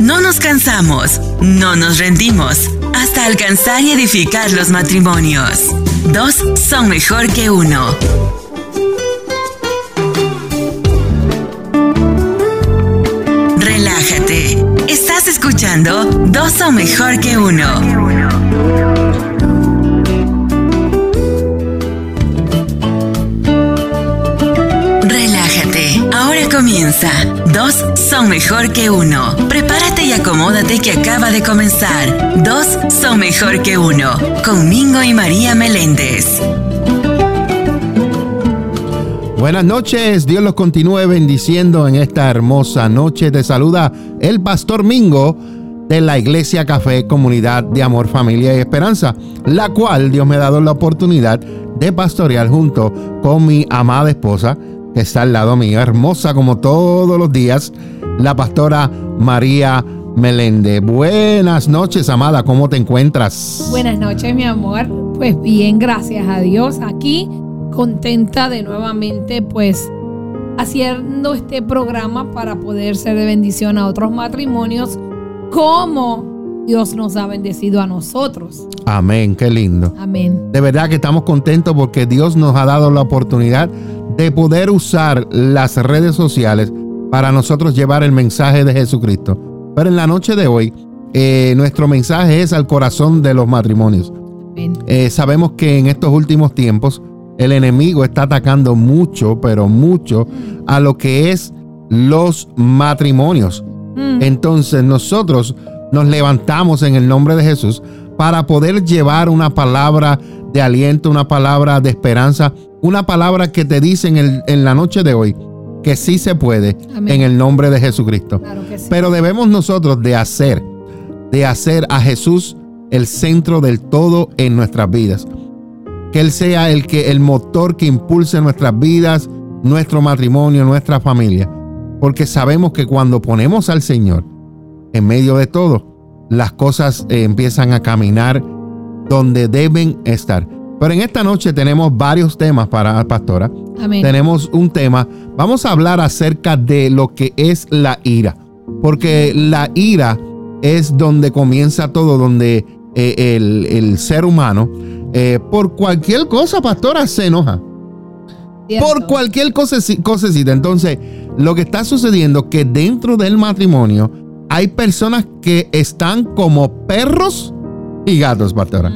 No nos cansamos, no nos rendimos, hasta alcanzar y edificar los matrimonios. Dos son mejor que uno. Relájate. Estás escuchando Dos son mejor que uno. comienza. Dos son mejor que uno. Prepárate y acomódate que acaba de comenzar. Dos son mejor que uno. Con Mingo y María Meléndez. Buenas noches, Dios los continúe bendiciendo en esta hermosa noche. Te saluda el Pastor Mingo de la Iglesia Café Comunidad de Amor, Familia y Esperanza, la cual Dios me ha dado la oportunidad de pastorear junto con mi amada esposa, que está al lado mío, hermosa como todos los días, la pastora María Melende. Buenas noches, amada, ¿cómo te encuentras? Buenas noches, mi amor. Pues bien, gracias a Dios. Aquí contenta de nuevamente, pues, haciendo este programa para poder ser de bendición a otros matrimonios, como Dios nos ha bendecido a nosotros. Amén, qué lindo. Amén. De verdad que estamos contentos porque Dios nos ha dado la oportunidad de poder usar las redes sociales para nosotros llevar el mensaje de Jesucristo. Pero en la noche de hoy, eh, nuestro mensaje es al corazón de los matrimonios. Eh, sabemos que en estos últimos tiempos el enemigo está atacando mucho, pero mucho, a lo que es los matrimonios. Mm. Entonces nosotros nos levantamos en el nombre de Jesús para poder llevar una palabra de aliento, una palabra de esperanza, una palabra que te dice en, la noche de hoy que sí se puede en el nombre de Jesucristo. Pero debemos nosotros de hacer, de hacer a Jesús el centro del todo en nuestras vidas. Que Él sea el, que, el motor que impulse nuestras vidas, nuestro matrimonio, nuestra familia. Porque sabemos que cuando ponemos al Señor en medio de todo, las cosas eh, empiezan a caminar donde deben estar. Pero en esta noche tenemos varios temas para Pastora. Tenemos un tema. Vamos a hablar acerca de lo que es la ira. Porque la ira es donde comienza todo, donde eh, el, ser humano, eh, por cualquier cosa, pastora, se enoja. Por cualquier cosecita. Entonces, lo que está sucediendo es que dentro del matrimonio hay personas que están como perros y gatos, pastora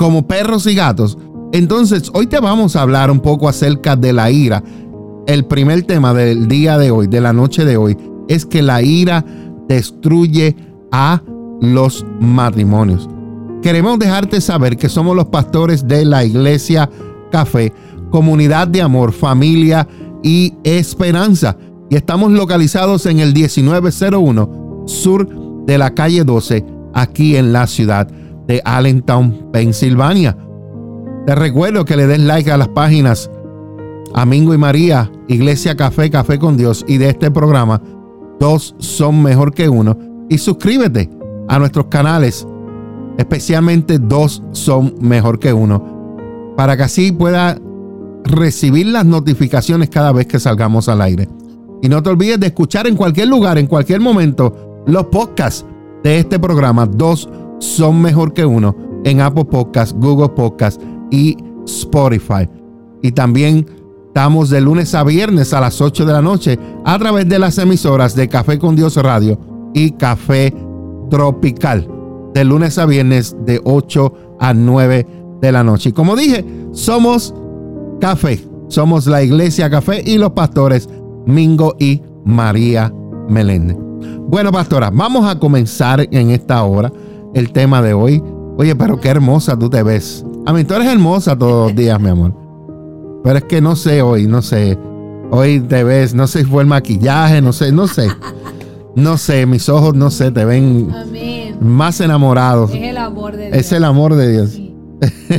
como perros y gatos. Entonces, hoy te vamos a hablar un poco acerca de la ira. El primer tema del día de hoy, de la noche de hoy, es que la ira destruye a los matrimonios. Queremos dejarte saber que somos los pastores de la iglesia Café, comunidad de amor, familia y esperanza. Y estamos localizados en el 1901 sur de la calle 12, aquí en la ciudad de Allentown, Pensilvania. Te recuerdo que le des like a las páginas Amingo y María, Iglesia Café, Café con Dios y de este programa, dos son mejor que uno. Y suscríbete a nuestros canales, especialmente dos son mejor que uno, para que así pueda recibir las notificaciones cada vez que salgamos al aire. Y no te olvides de escuchar en cualquier lugar, en cualquier momento, los podcasts de este programa, dos son mejor que uno en Apple Podcasts, Google Podcasts y Spotify. Y también estamos de lunes a viernes a las 8 de la noche a través de las emisoras de Café con Dios Radio y Café Tropical. De lunes a viernes de 8 a 9 de la noche. Y como dije, somos Café. Somos la Iglesia Café y los pastores Mingo y María Meléndez. Bueno, pastora, vamos a comenzar en esta hora el tema de hoy. Oye, pero qué hermosa tú te ves. A mí tú eres hermosa todos los días, mi amor. Pero es que no sé hoy, no sé. Hoy te ves, no sé si fue el maquillaje, no sé, no sé. No sé, mis ojos, no sé, te ven más enamorados. Es el amor de Dios. Es el amor de Dios.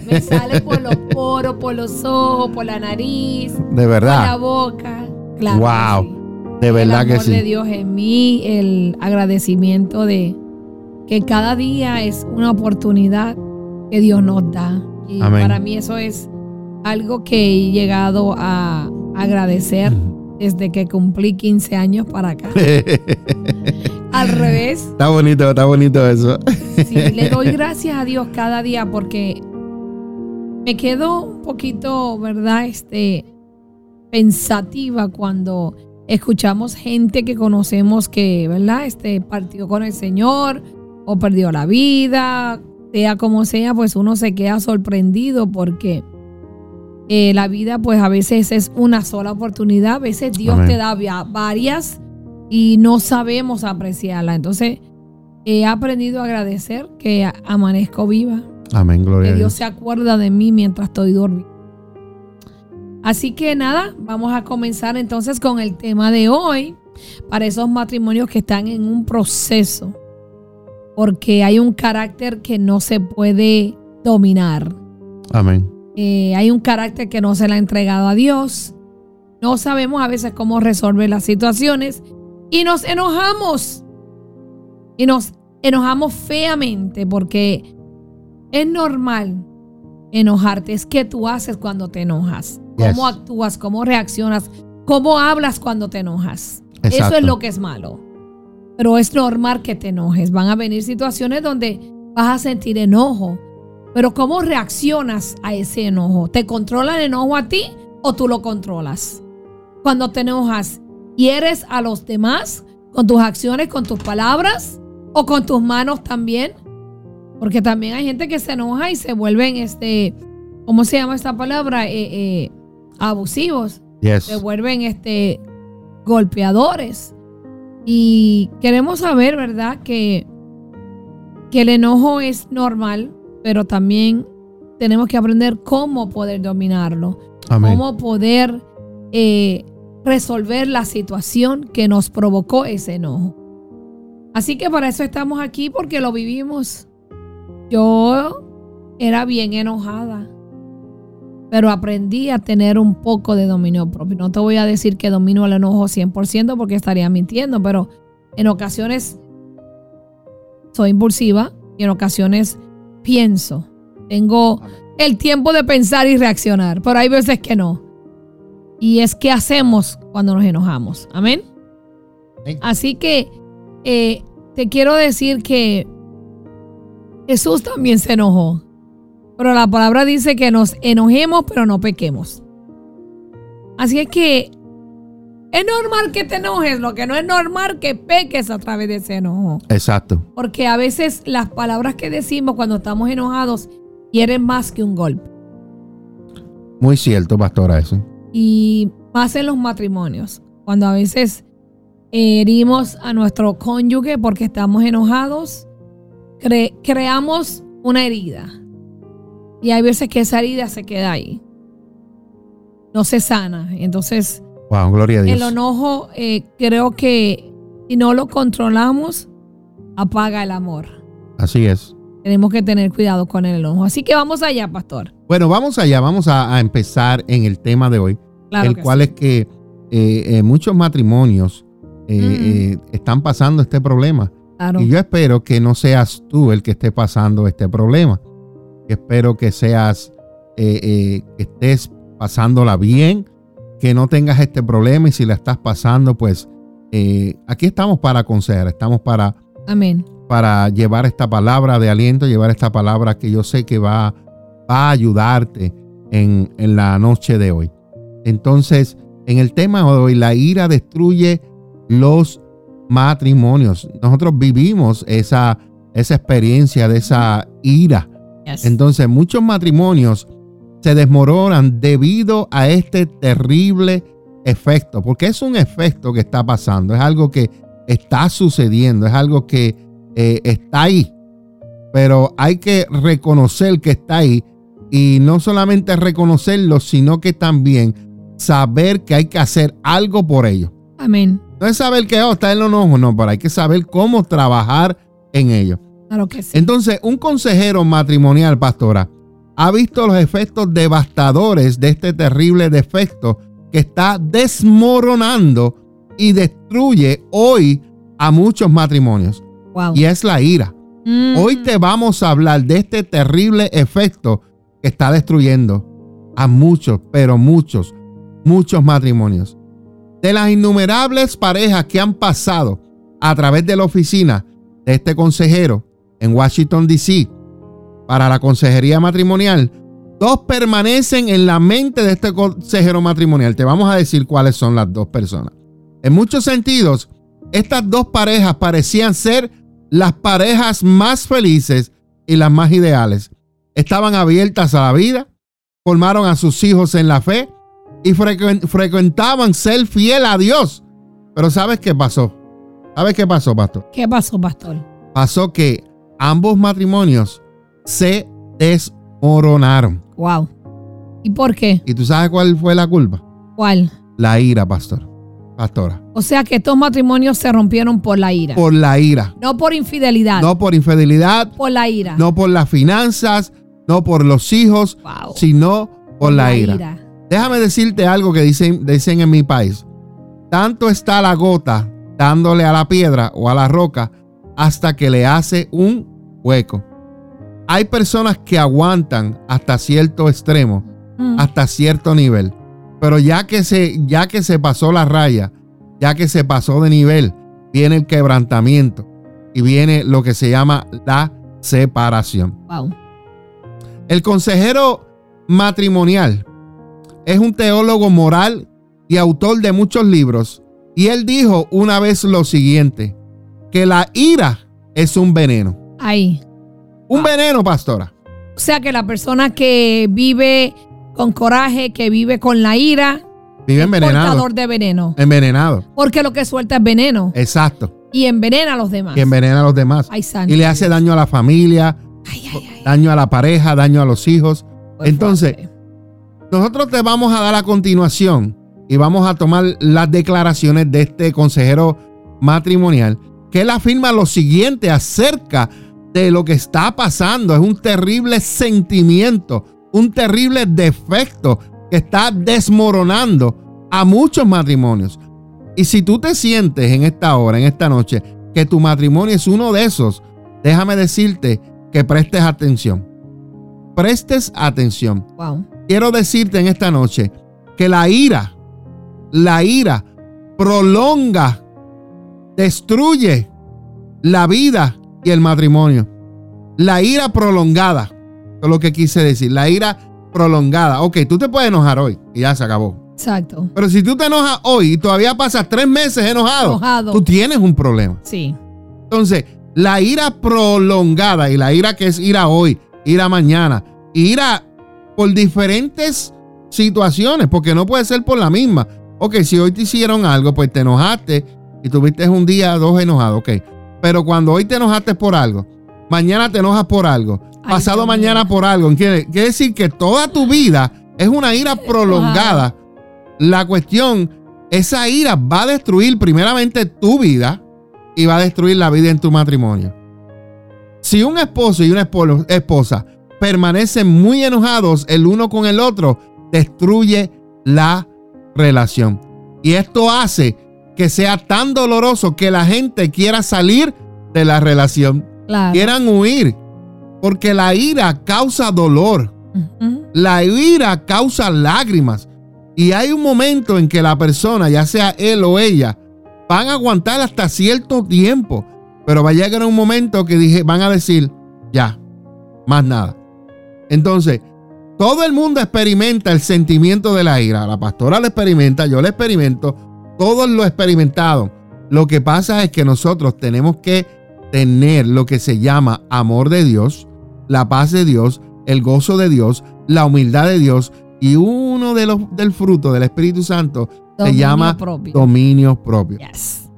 Me sale por los poros, por los ojos, por la nariz. De verdad. Por la boca. Claro. Wow. De verdad que sí. El amor de Dios en mí, el agradecimiento de, que cada día es una oportunidad que Dios nos da. Y para mí eso es algo que he llegado a agradecer desde que cumplí 15 años para acá. al revés. Está bonito, está bonito eso. Sí, le doy gracias a Dios cada día porque me quedo un poquito, ¿verdad? Este, pensativa cuando escuchamos gente que conocemos que, ¿verdad? Este, partió con el Señor o perdió la vida, sea como sea, pues uno se queda sorprendido porque eh, la vida pues a veces es una sola oportunidad, a veces Dios te da varias y no sabemos apreciarla. Entonces he aprendido a agradecer que amanezco viva. Amén, gloria que Dios se acuerda de mí mientras estoy dormida. Así que nada, vamos a comenzar entonces con el tema de hoy para esos matrimonios que están en un proceso, porque hay un carácter que no se puede dominar. Amén. Eh, hay un carácter que no se le ha entregado a Dios. No sabemos a veces cómo resolver las situaciones y nos enojamos. Y nos enojamos feamente porque es normal enojarte. Es que tú haces cuando te enojas. Cómo actúas, cómo reaccionas, cómo hablas cuando te enojas. Eso es lo que es malo. Pero es normal que te enojes. Van a venir situaciones donde vas a sentir enojo. Pero ¿cómo reaccionas a ese enojo? ¿Te controla el enojo a ti o tú lo controlas? Cuando te enojas, ¿hieres a los demás con tus acciones, con tus palabras o con tus manos también? Porque también hay gente que se enoja y se vuelven, este, ¿cómo se llama esta palabra? Eh, eh, abusivos. Se vuelven, este, golpeadores. Y queremos saber, ¿verdad? Que, que el enojo es normal, pero también tenemos que aprender cómo poder dominarlo, cómo poder eh, resolver la situación que nos provocó ese enojo. Así que para eso estamos aquí, porque lo vivimos. Yo era bien enojada, pero aprendí a tener un poco de dominio propio. No te voy a decir que domino el enojo 100% porque estaría mintiendo, pero en ocasiones soy impulsiva y en ocasiones pienso. Tengo el tiempo de pensar y reaccionar, pero hay veces que no. Y es que hacemos cuando nos enojamos. Amén. Así que eh, te quiero decir que Jesús también se enojó. Pero la palabra dice que nos enojemos, pero no pequemos. Así es que es normal que te enojes, lo que no es normal que peques a través de ese enojo. Exacto. Porque a veces las palabras que decimos cuando estamos enojados quieren más que un golpe. Muy cierto, pastora, eso. Y más en los matrimonios, cuando a veces herimos a nuestro cónyuge porque estamos enojados, creamos una herida. Y hay veces que esa herida se queda ahí. No se sana. Entonces, gloria a Dios. El enojo, eh, creo que si no lo controlamos, apaga el amor. Así es. Tenemos que tener cuidado con el enojo. Así que vamos allá, pastor. Bueno, vamos allá. Vamos a, empezar en el tema de hoy. el cual es que eh, eh, muchos matrimonios están pasando este problema. Y yo espero que no seas tú el que esté pasando este problema. Espero que seas, que estés pasándola bien, que no tengas este problema y si la estás pasando, pues eh, aquí estamos para aconsejar, estamos para, Amén. para llevar esta palabra de aliento, llevar esta palabra que yo sé que va, va a ayudarte en, en la noche de hoy. Entonces, en el tema de hoy, la ira destruye los matrimonios. Nosotros vivimos esa, esa experiencia de esa ira. Entonces, muchos matrimonios se desmoronan debido a este terrible efecto, porque es un efecto que está pasando, es algo que está sucediendo, es algo que eh, está ahí, pero hay que reconocer que está ahí y no solamente reconocerlo, sino que también saber que hay que hacer algo por ello. Amén. No es saber que oh, está en los ojos, no, pero hay que saber cómo trabajar en ello. Claro que sí. Entonces, un consejero matrimonial, pastora, ha visto los efectos devastadores de este terrible defecto que está desmoronando y destruye hoy a muchos matrimonios. Y es la ira. Mm. Hoy te vamos a hablar de este terrible efecto que está destruyendo a muchos, pero muchos, muchos matrimonios. De las innumerables parejas que han pasado a través de la oficina de este consejero en Washington, D.C. para la consejería matrimonial, dos permanecen en la mente de este consejero matrimonial. Te vamos a decir cuáles son las dos personas. En muchos sentidos, estas dos parejas parecían ser las parejas más felices y las más ideales. Estaban abiertas a la vida, formaron a sus hijos en la fe y frecuentaban ser fiel a Dios. Pero ¿sabes qué pasó? ¿Sabes qué pasó, pastor? ¿Qué pasó, pastor? Pasó que ambos matrimonios se desmoronaron. Wow. ¿Y por qué? ¿Y tú sabes cuál fue la culpa? ¿Cuál? La ira, pastor. Pastora. O sea que estos matrimonios se rompieron por la ira. Por la ira. No por infidelidad. No por infidelidad. Por la ira. No por las finanzas, no por los hijos, sino por, la, ira. Déjame decirte algo que dicen, dicen en mi país. Tanto está la gota dándole a la piedra o a la roca hasta que le hace un hueco. Hay personas que aguantan hasta cierto extremo, mm. hasta cierto nivel. Pero ya que, se, ya que se pasó la raya, ya que se pasó de nivel, viene el quebrantamiento y viene lo que se llama la separación. El consejero matrimonial es un teólogo moral y autor de muchos libros. Y él dijo una vez lo siguiente, que la ira es un veneno. Ahí. Un veneno, pastora. O sea que la persona que vive con coraje, que vive con la ira, vive envenenado. Portador de veneno. Envenenado. Porque lo que suelta es veneno. Exacto. Y envenena a los demás. Y envenena a los demás. y le hace daño a la familia, daño a la pareja, daño a los hijos. Entonces, nosotros te vamos a dar a continuación y vamos a tomar las declaraciones de este consejero matrimonial, que él afirma lo siguiente acerca de lo que está pasando. Es un terrible sentimiento, un terrible defecto que está desmoronando a muchos matrimonios. Y si tú te sientes en esta hora, en esta noche, que tu matrimonio es uno de esos, déjame decirte que prestes atención. Prestes atención. Quiero decirte en esta noche que la ira, la ira prolonga, destruye la vida y el matrimonio. La ira prolongada, es lo que quise decir, la ira prolongada. Ok, tú te puedes enojar hoy y ya se acabó. Exacto. Pero si tú te enojas hoy y todavía pasas tres meses enojado, enojado. tú tienes un problema. Sí. Entonces, la ira prolongada y la ira que es ira hoy, ira mañana, ira por diferentes situaciones, porque no puede ser por la misma. Ok, si hoy te hicieron algo, pues te enojaste y tuviste un día, dos enojados, ok. Pero cuando hoy te enojaste por algo, mañana te enojas por algo, pasado mañana por algo, quiere, quiere decir que toda tu vida es una ira prolongada. La cuestión, esa ira va a destruir primeramente tu vida, y va a destruir la vida en tu matrimonio. Si un esposo y una esposa permanecen muy enojados el uno con el otro, destruye la relación. Y esto hace que sea tan doloroso que la gente quiera salir de la relación. Quieran huir. Porque la ira causa dolor. La ira causa lágrimas. Y hay un momento en que la persona, ya sea él o ella, van a aguantar hasta cierto tiempo, pero va a llegar un momento que dije, van a decir, ya, más nada. Entonces, todo el mundo experimenta el sentimiento de la ira. La pastora lo experimenta, yo lo experimento, todos lo experimentaron. Lo que pasa es que nosotros tenemos que tener lo que se llama amor de Dios, la paz de Dios, el gozo de Dios, la humildad de Dios y uno de los del fruto del Espíritu Santo se llama dominio propio.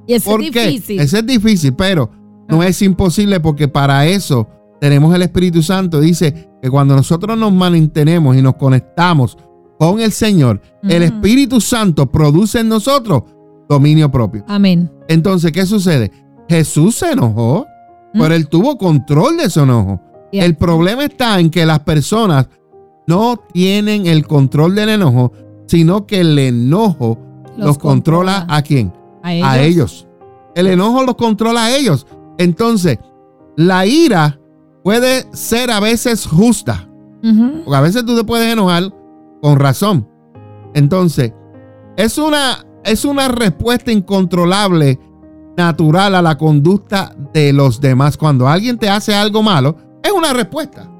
Y eso es difícil. Eso es difícil, pero no es imposible porque para eso tenemos el Espíritu Santo. Dice que cuando nosotros nos mantenemos y nos conectamos con el Señor, el Espíritu Santo produce en nosotros dominio propio. Amén. Entonces, ¿qué sucede? Jesús se enojó, pero él tuvo control de su enojo. El problema está en que las personas no tienen el control del enojo, sino que el enojo los, controla, a quién? ¿A ellos? El enojo los controla a ellos. Entonces, la ira puede ser a veces justa. Porque a veces tú te puedes enojar con razón. Entonces, es una, es una respuesta incontrolable natural a la conducta de los demás. Cuando alguien te hace algo malo, es una respuesta.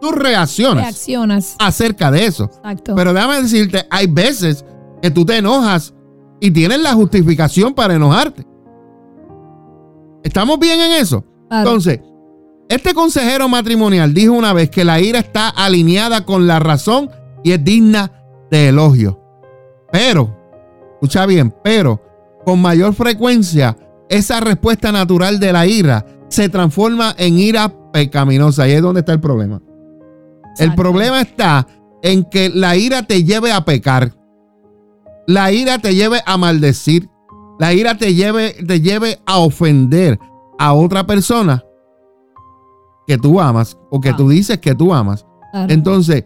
Tú reaccionas, Reaccionas. acerca de eso. Exacto. Pero déjame decirte, hay veces que tú te enojas y tienes la justificación para enojarte. ¿Estamos bien en eso? Claro. Entonces, este consejero matrimonial dijo una vez que la ira está alineada con la razón y es digna de elogio. Pero, escucha bien, pero con mayor frecuencia esa respuesta natural de la ira se transforma en ira pecaminosa y es donde está el problema. El problema está en que la ira te lleve a pecar. La ira te lleve a maldecir. La ira te lleve, te lleve a ofender a otra persona que tú amas o que Ah. tú dices que tú amas. Claro. Entonces,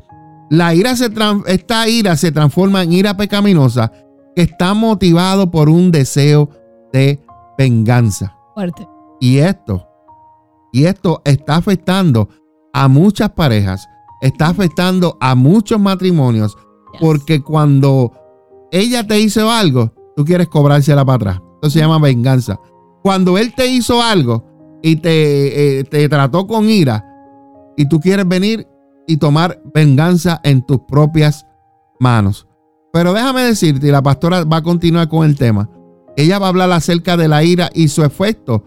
la ira se esta ira se transforma en ira pecaminosa que está motivado por un deseo de venganza. Fuerte. Y esto, y esto está afectando a muchas parejas, está afectando a muchos matrimonios, Yes. porque cuando ella te hizo algo, tú quieres cobrársela para atrás. Eso se llama venganza. Cuando él te hizo algo y te, eh, te trató con ira, y tú quieres venir y tomar venganza en tus propias manos. Pero déjame decirte, y la pastora va a continuar con el tema. Ella va a hablar acerca de la ira y su efecto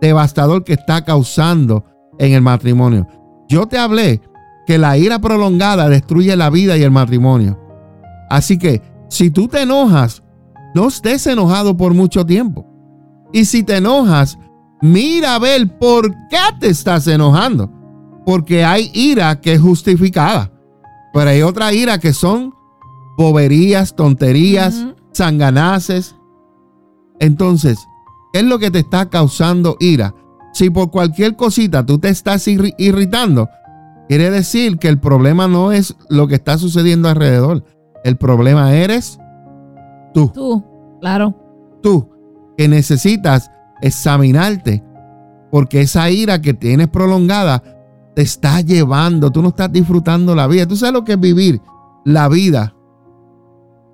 devastador que está causando en el matrimonio. Yo te hablé que la ira prolongada destruye la vida y el matrimonio. Así que si tú te enojas, no estés enojado por mucho tiempo. Y si te enojas, mira a ver por qué te estás enojando. Porque hay ira que es justificada. Pero hay otra ira que son boberías, tonterías, Ujú. sanganaces. Entonces, ¿qué es lo que te está causando ira? Si por cualquier cosita tú te estás irri- irritando, quiere decir que el problema no es lo que está sucediendo alrededor. El problema eres tú, Tú. Claro. tú, que necesitas examinarte. Porque esa ira que tienes prolongada te está llevando, tú no estás disfrutando la vida. Tú sabes lo que es vivir la vida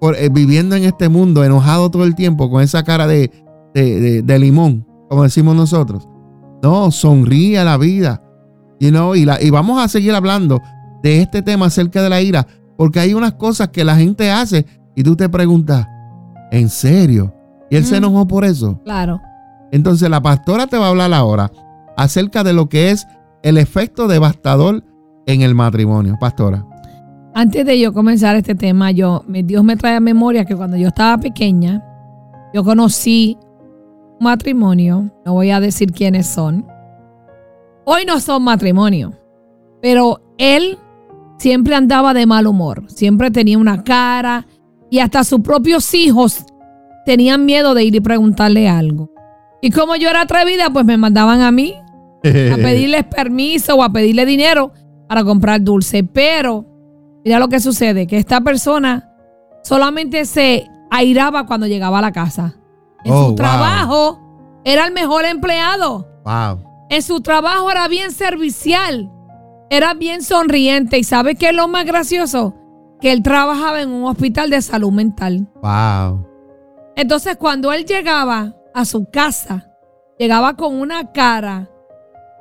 por, eh, viviendo en este mundo enojado todo el tiempo con esa cara de, de- de- de limón, como decimos nosotros. No, sonríe a la vida. You know, y, la, y vamos a seguir hablando de este tema acerca de la ira, porque hay unas cosas que la gente hace y tú te preguntas, ¿en serio? Y él se enojó por eso. Claro. Entonces la pastora te va a hablar ahora acerca de lo que es el efecto devastador en el matrimonio. Pastora. Antes de yo comenzar este tema, yo, Dios me trae a memoria que cuando yo estaba pequeña, yo conocí un matrimonio, no voy a decir quiénes son. Hoy no son matrimonio, pero él siempre andaba de mal humor, siempre tenía una cara y hasta sus propios hijos tenían miedo de ir y preguntarle algo. Y como yo era atrevida, pues me mandaban a mí a pedirles permiso o a pedirle dinero para comprar dulce. Pero mira lo que sucede, que esta persona solamente se airaba cuando llegaba a la casa. En Oh, su wow. trabajo era el mejor empleado. Wow. En su trabajo era bien servicial. Era bien sonriente. ¿Y sabe qué es lo más gracioso? Que él trabajaba en un hospital de salud mental. Wow. Entonces, cuando él llegaba a su casa, llegaba con una cara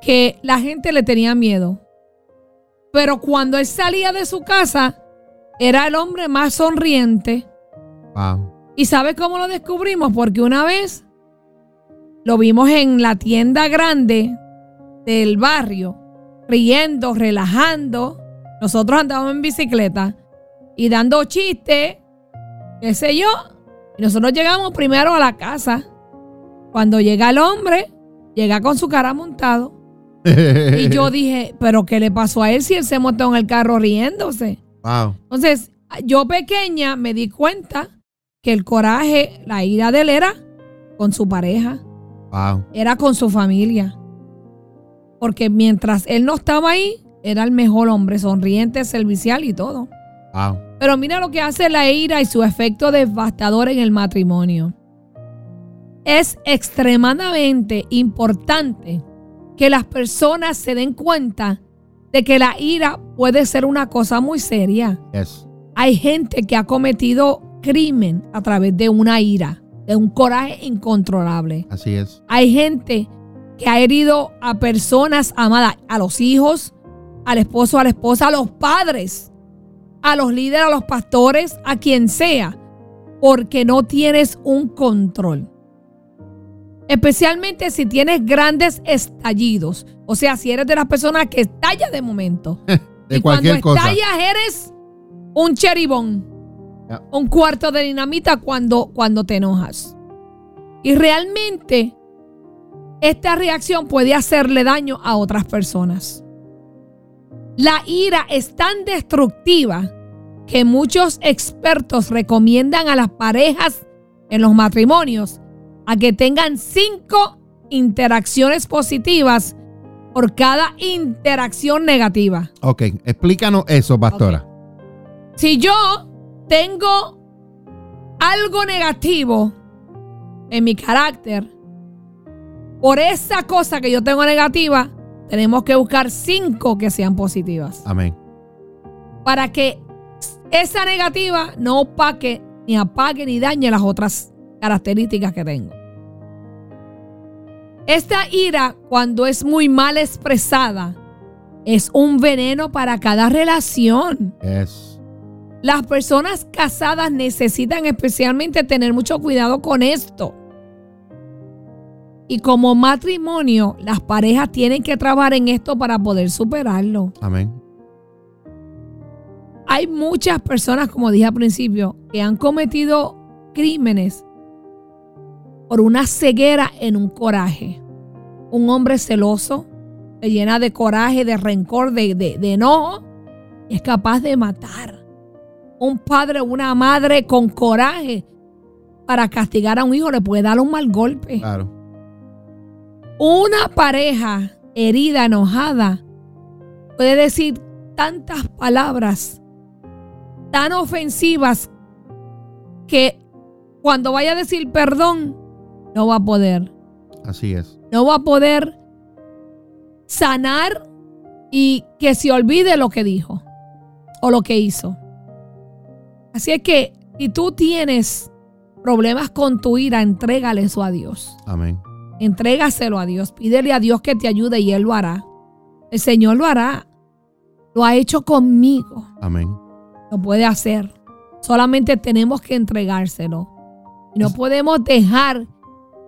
que la gente le tenía miedo. Pero cuando él salía de su casa, era el hombre más sonriente. Wow. ¿Y sabe cómo lo descubrimos? Porque una vez lo vimos en la tienda grande del barrio, riendo, relajando. Nosotros andábamos en bicicleta y dando chistes, qué sé yo. Y nosotros llegamos primero a la casa. Cuando llega el hombre, llega con su cara montado. Y yo dije, ¿pero qué le pasó a él si él se montó en el carro riéndose? Wow. Entonces, yo pequeña me di cuenta que el coraje, la ira de él era con su pareja, Wow. era con su familia. Porque mientras él no estaba ahí, era el mejor hombre, sonriente, servicial y todo. Wow. Pero mira lo que hace la ira y su efecto devastador en el matrimonio. Es extremadamente importante que las personas se den cuenta de que la ira puede ser una cosa muy seria. Yes. Hay gente que ha cometido crimen a través de una ira. de un coraje incontrolable. Así es. Hay gente que ha herido a personas amadas, a los hijos, al esposo, a la esposa, a los padres, a los líderes, a los pastores, a quien sea, porque no tienes un control. Especialmente si tienes grandes estallidos. O sea, si eres de las personas que estalla de momento. De y cualquier cuando cosa. estallas eres un cheribón. Un cuarto de dinamita cuando, cuando te enojas. Y realmente esta reacción puede hacerle daño a otras personas. La ira es tan destructiva que muchos expertos recomiendan a las parejas en los matrimonios a que tengan cinco interacciones positivas por cada interacción negativa. Ok, explícanos eso, pastora. Si yo tengo algo negativo en mi carácter, por esa cosa que yo tengo negativa, tenemos que buscar cinco que sean positivas. Amén. Para que esa negativa no opaque, ni apague, ni dañe las otras características que tengo. Esta ira, cuando es muy mal expresada, es un veneno para cada relación. Es. Las personas casadas necesitan especialmente tener mucho cuidado con esto. Y como matrimonio, las parejas tienen que trabajar en esto para poder superarlo. Amén. Hay muchas personas, como dije al principio, que han cometido crímenes por una ceguera en un coraje. Un hombre celoso se llena de coraje, de rencor, de, de- de enojo y es capaz de matar. Un padre o una madre con coraje para castigar a un hijo le puede dar un mal golpe. Claro. Una pareja herida, enojada, puede decir tantas palabras tan ofensivas que cuando vaya a decir perdón, no va a poder. Así es. No va a poder sanar y que se olvide lo que dijo o lo que hizo. Así es que si tú tienes problemas con tu ira, entrégale eso a Dios. Amén. Entrégaselo a Dios. Pídele a Dios que te ayude y Él lo hará. El Señor lo hará. Lo ha hecho conmigo. Amén. Lo puede hacer. Solamente tenemos que entregárselo. Y no podemos dejar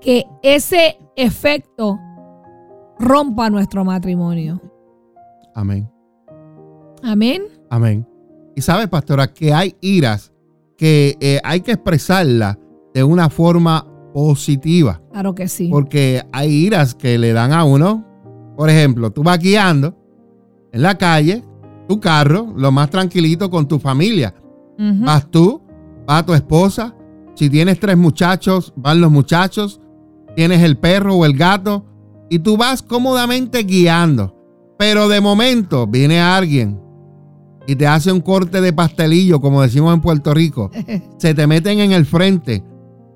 que ese efecto rompa nuestro matrimonio. Amén. Amén. Amén. Y sabes, pastora, que hay iras que eh, hay que expresarlas de una forma positiva. Claro que sí. Porque hay iras que le dan a uno. Por ejemplo, tú vas guiando en la calle, tu carro, lo más tranquilito con tu familia. Vas tú, va tu esposa. Si tienes tres muchachos, van los muchachos. Tienes el perro o el gato. Y tú vas cómodamente guiando. Pero de momento viene alguien y te hace un corte de pastelillo, como decimos en Puerto Rico. Se te meten en el frente.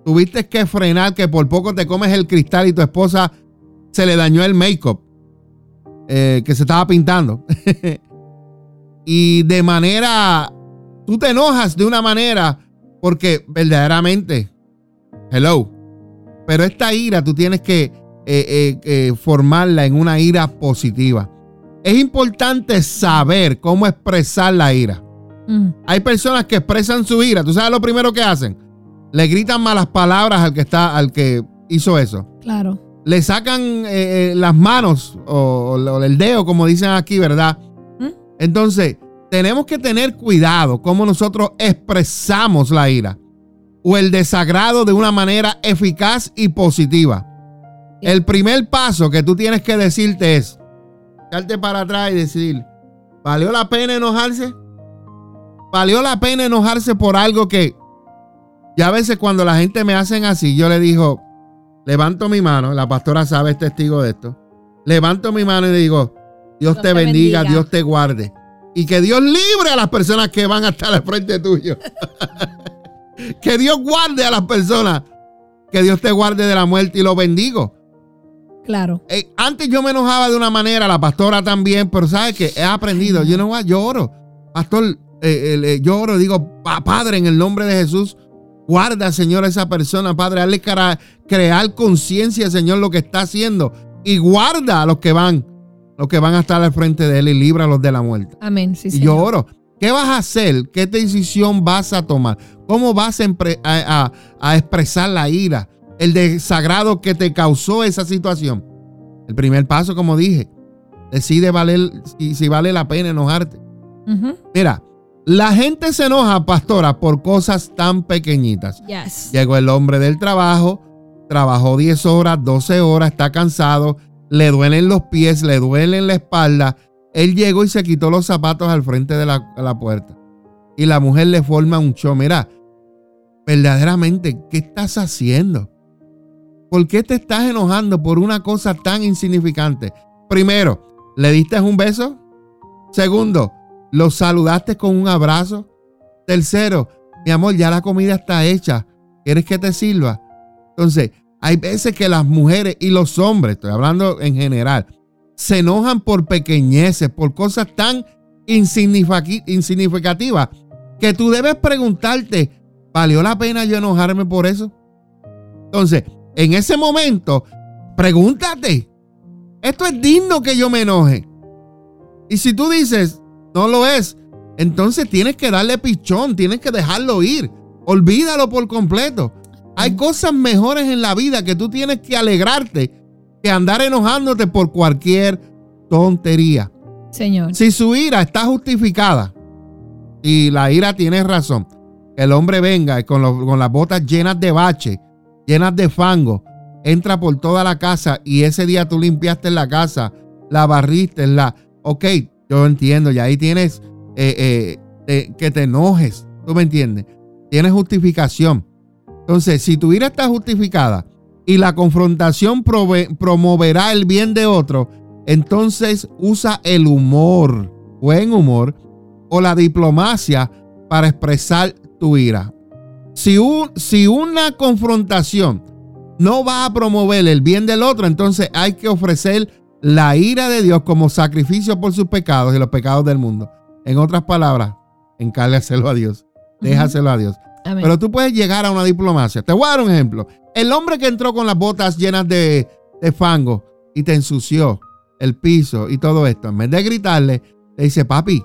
Tuviste que frenar, que por poco te comes el cristal y tu esposa se le dañó el make-up eh, que se estaba pintando. y de manera, tú te enojas de una manera porque verdaderamente, hello, pero esta ira tú tienes que eh, eh, eh, formarla en una ira positiva. Es importante saber cómo expresar la ira. Mm, Hay personas que expresan su ira. ¿Tú sabes lo primero que hacen? Le gritan malas palabras al que está, al que hizo eso. claro. Le sacan las manos o, o el dedo, como dicen aquí, ¿verdad? ¿Mm? Entonces, tenemos que tener cuidado cómo nosotros expresamos la ira o el desagrado de una manera eficaz y positiva. El primer paso que tú tienes que decirte es darte para atrás y decir, ¿valió la pena enojarse? ¿Valió la pena enojarse por algo que ya a veces cuando la gente me hacen así, yo le digo, levanto mi mano, la pastora sabe, es testigo de esto, levanto mi mano y le digo, Dios, te, bendiga, Dios te guarde. Y que Dios libre a las personas que van a estar al frente tuyo. que Dios guarde a las personas. Que Dios te guarde de la muerte y lo bendigo. Claro. Eh, antes yo me enojaba de una manera, la pastora también, pero ¿sabes qué? He aprendido. Yo no lloro. Pastor, eh, eh, lloro, digo, "Pa- Padre, en el nombre de Jesús, Guarda, Señor, a esa persona, Padre. Hazle crear conciencia, Señor, lo que está haciendo. Y guarda a los que van, los que van a estar al frente de Él y líbralos de la muerte. Amén. Sí, y yo oro. ¿Qué vas a hacer? ¿Qué decisión vas a tomar? ¿Cómo vas a, a expresar la ira? El desagrado que te causó esa situación. El primer paso, como dije, decide valer, si, si vale la pena enojarte. Mira, la gente se enoja, pastora, por cosas tan pequeñitas. Llegó el hombre del trabajo, trabajó 10 horas, 12 horas, está cansado, le duelen los pies, le duelen la espalda. Él llegó y se quitó los zapatos al frente de la, puerta. Y la mujer le forma un show. Mira, verdaderamente, ¿qué estás haciendo? ¿Por qué te estás enojando por una cosa tan insignificante? Primero, ¿le diste un beso? Segundo, ¿lo saludaste con un abrazo? Tercero, mi amor, ya la comida está hecha. ¿Quieres que te sirva? Entonces, hay veces que las mujeres y los hombres, estoy hablando en general, se enojan por pequeñeces, por cosas tan insignificativas, que tú debes preguntarte, ¿valió la pena yo enojarme por eso? Entonces, en ese momento, pregúntate, ¿esto es digno que yo me enoje? Y si tú dices, no lo es, entonces tienes que darle pichón, tienes que dejarlo ir. Olvídalo por completo. Hay cosas mejores en la vida que tú tienes que alegrarte que andar enojándote por cualquier tontería. Señor. Si su ira está justificada y la ira tiene razón, que el hombre venga con, con las botas llenas de bache llenas de fango, entra por toda la casa y ese día tú limpiaste la casa, la barriste, la... Ok, yo entiendo, y ahí tienes eh, eh, que te enojes, ¿tú me entiendes? Tienes justificación. Entonces, si tu ira está justificada y la confrontación promoverá el bien de otro, entonces usa el humor, buen humor, o la diplomacia para expresar tu ira. Si, si una confrontación no va a promover el bien del otro, entonces hay que ofrecer la ira de Dios como sacrificio por sus pecados y los pecados del mundo. En otras palabras, encárgaselo a Dios. Déjaselo a Dios. Pero tú puedes llegar a una diplomacia. Te voy a dar un ejemplo. El hombre que entró con las botas llenas de, fango y te ensució el piso y todo esto, en vez de gritarle, le dice, papi,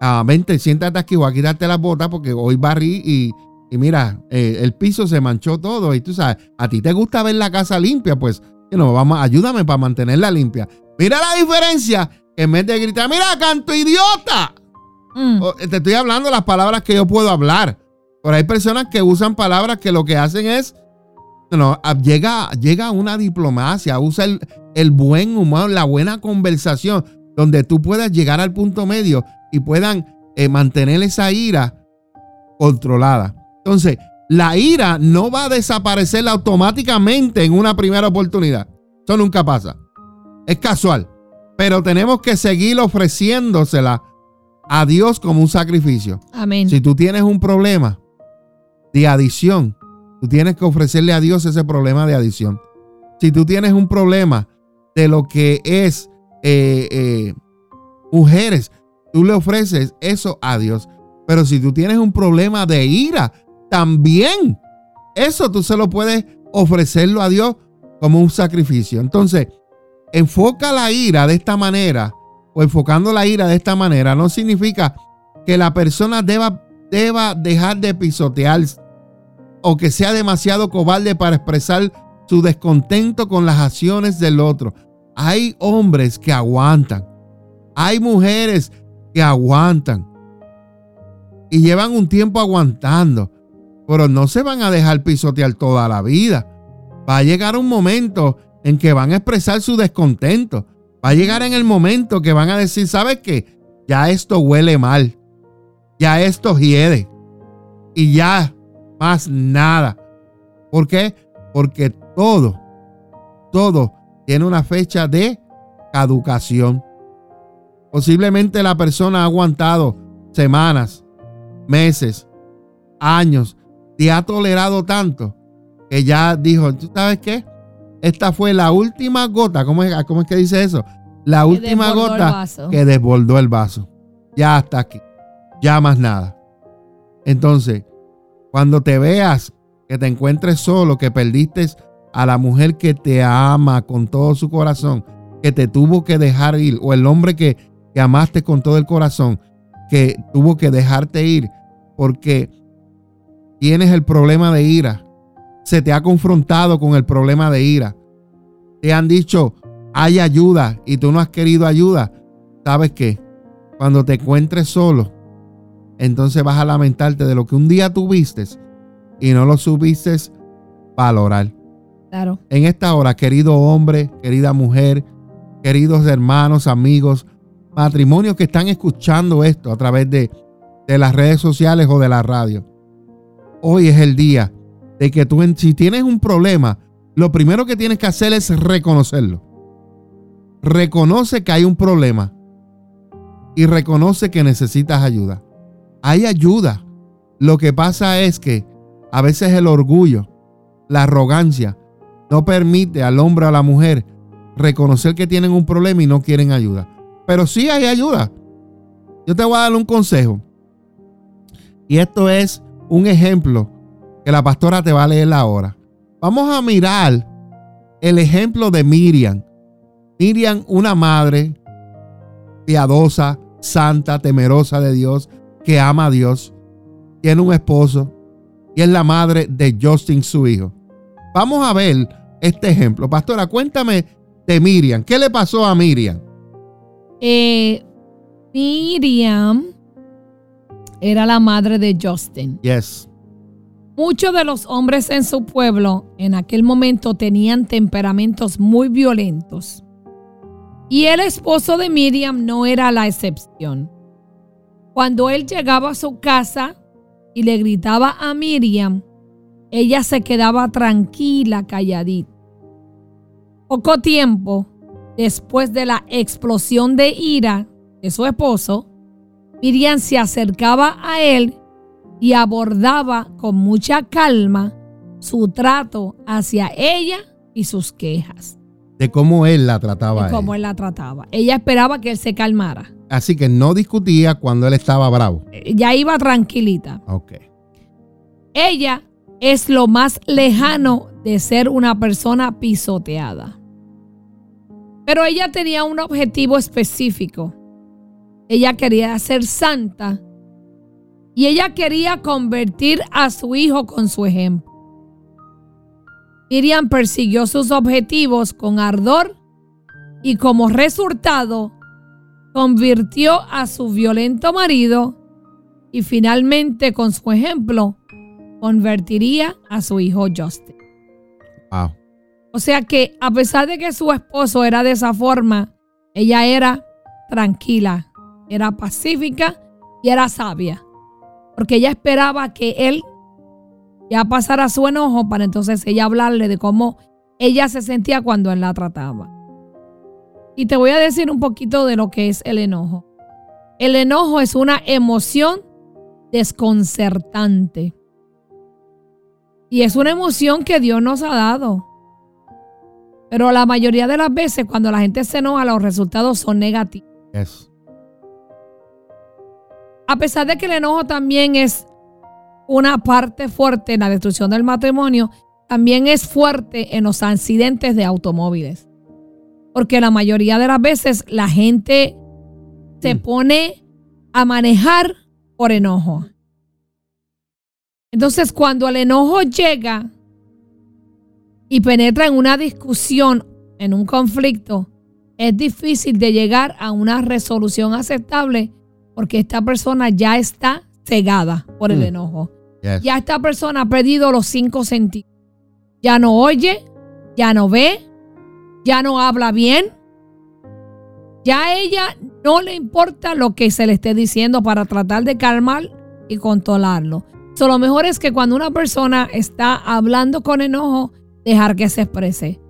ah, vente, siéntate aquí, voy a quitarte las botas porque hoy barrí y, y mira, eh, el piso se manchó todo y tú sabes, a ti te gusta ver la casa limpia, pues, no, vamos, ayúdame para mantenerla limpia. Mira la diferencia, en vez de gritar, mira, canto idiota. Mm. Te estoy hablando las palabras que yo puedo hablar. Pero hay personas que usan palabras que lo que hacen es, no, llega, llega una diplomacia, usa el, el buen humor, la buena conversación, donde tú puedas llegar al punto medio y puedan eh, mantener esa ira controlada. Entonces, la ira no va a desaparecer automáticamente en una primera oportunidad. Eso nunca pasa. Es casual. Pero tenemos que seguir ofreciéndosela a Dios como un sacrificio. Amén. Si tú tienes un problema de adición, tú tienes que ofrecerle a Dios ese problema de adición. Si tú tienes un problema de lo que es eh, eh, mujeres, tú le ofreces eso a Dios. Pero si tú tienes un problema de ira, también eso tú se lo puedes ofrecerlo a Dios como un sacrificio. Entonces, enfoca la ira de esta manera o enfocando la ira de esta manera no significa que la persona deba, deba dejar de pisotear o que sea demasiado cobarde para expresar su descontento con las acciones del otro. Hay hombres que aguantan. Hay mujeres que aguantan. Y llevan un tiempo aguantando pero no se van a dejar pisotear toda la vida. Va a llegar un momento en que van a expresar su descontento. Va a llegar en el momento que van a decir, ¿sabes qué? Ya esto huele mal. Ya esto hiede. Y ya más nada. ¿Por qué? Porque todo, todo tiene una fecha de caducación. Posiblemente la persona ha aguantado semanas, meses, años te ha tolerado tanto que ya dijo, ¿tú sabes qué? Esta fue la última gota, ¿cómo es, cómo es que dice eso? La última gota que desbordó el vaso. Ya hasta aquí. Ya más nada. Entonces, Cuando te veas que te encuentres solo, que perdiste a la mujer que te ama con todo su corazón, que te tuvo que dejar ir, o el hombre que, que amaste con todo el corazón, que tuvo que dejarte ir porque tienes el problema de ira, se te ha confrontado con el problema de ira, te han dicho, hay ayuda y tú no has querido ayuda, ¿sabes qué? Cuando te encuentres solo, entonces vas a lamentarte de lo que un día tuviste y no lo supiste valorar. Claro. En esta hora, querido hombre, querida mujer, queridos hermanos, amigos, matrimonios que están escuchando esto a través de, de las redes sociales o de la radio. Hoy es el día de que tú, si tienes un problema, lo primero que tienes que hacer es reconocerlo. Reconoce que hay un problema y reconoce que necesitas ayuda. Hay ayuda. Lo que pasa es que a veces el orgullo, la arrogancia, no permite al hombre o a la mujer reconocer que tienen un problema y no quieren ayuda. Pero sí hay ayuda. Yo te voy a dar un consejo. Y esto es un ejemplo que la pastora te va a leer ahora. Vamos a mirar el ejemplo de Miriam. Miriam, una madre piadosa, santa, temerosa de Dios, que ama a Dios, tiene un esposo y es la madre de Justin, su hijo. Vamos a ver este ejemplo. Pastora, cuéntame de Miriam. ¿Qué le pasó a Miriam? Eh, Miriam era la madre de Justin. Yes. Muchos de los hombres en su pueblo en aquel momento tenían temperamentos muy violentos. Y el esposo de Miriam no era la excepción. Cuando él llegaba a su casa y le gritaba a Miriam, ella se quedaba tranquila, calladita. Poco tiempo después de la explosión de ira de su esposo, Miriam se acercaba a él y abordaba con mucha calma su trato hacia ella y sus quejas. De cómo él la trataba. De cómo él la trataba. Ella esperaba que él se calmara. Así que no discutía cuando él estaba bravo. Ya iba tranquilita. Ok. Ella es lo más lejano de ser una persona pisoteada. Pero ella tenía un objetivo específico. Ella quería ser santa y ella quería convertir a su hijo con su ejemplo. Miriam persiguió sus objetivos con ardor y como resultado convirtió a su violento marido y finalmente con su ejemplo convertiría a su hijo Justin. Wow. O sea que a pesar de que su esposo era de esa forma, ella era tranquila, era pacífica y era sabia. Porque ella esperaba que él ya pasara su enojo para entonces ella hablarle de cómo ella se sentía cuando él la trataba. Y te voy a decir un poquito de lo que es el enojo. El enojo es una emoción desconcertante. Y es una emoción que Dios nos ha dado. Pero la mayoría de las veces cuando la gente se enoja, los resultados son negativos. A pesar de que el enojo también es una parte fuerte en la destrucción del matrimonio, también es fuerte en los accidentes de automóviles. Porque la mayoría de las veces la gente se mm. pone a manejar por enojo. Entonces, cuando el enojo llega y penetra en una discusión, en un conflicto, es difícil de llegar a una resolución aceptable porque esta persona ya está cegada por el mm. enojo. Ya esta persona ha perdido los cinco sentidos. Ya no oye, ya no ve, ya no habla bien. Ya a ella no le importa lo que se le esté diciendo para tratar de calmar y controlarlo. lo mejor es que cuando una persona está hablando con enojo, dejar que se exprese.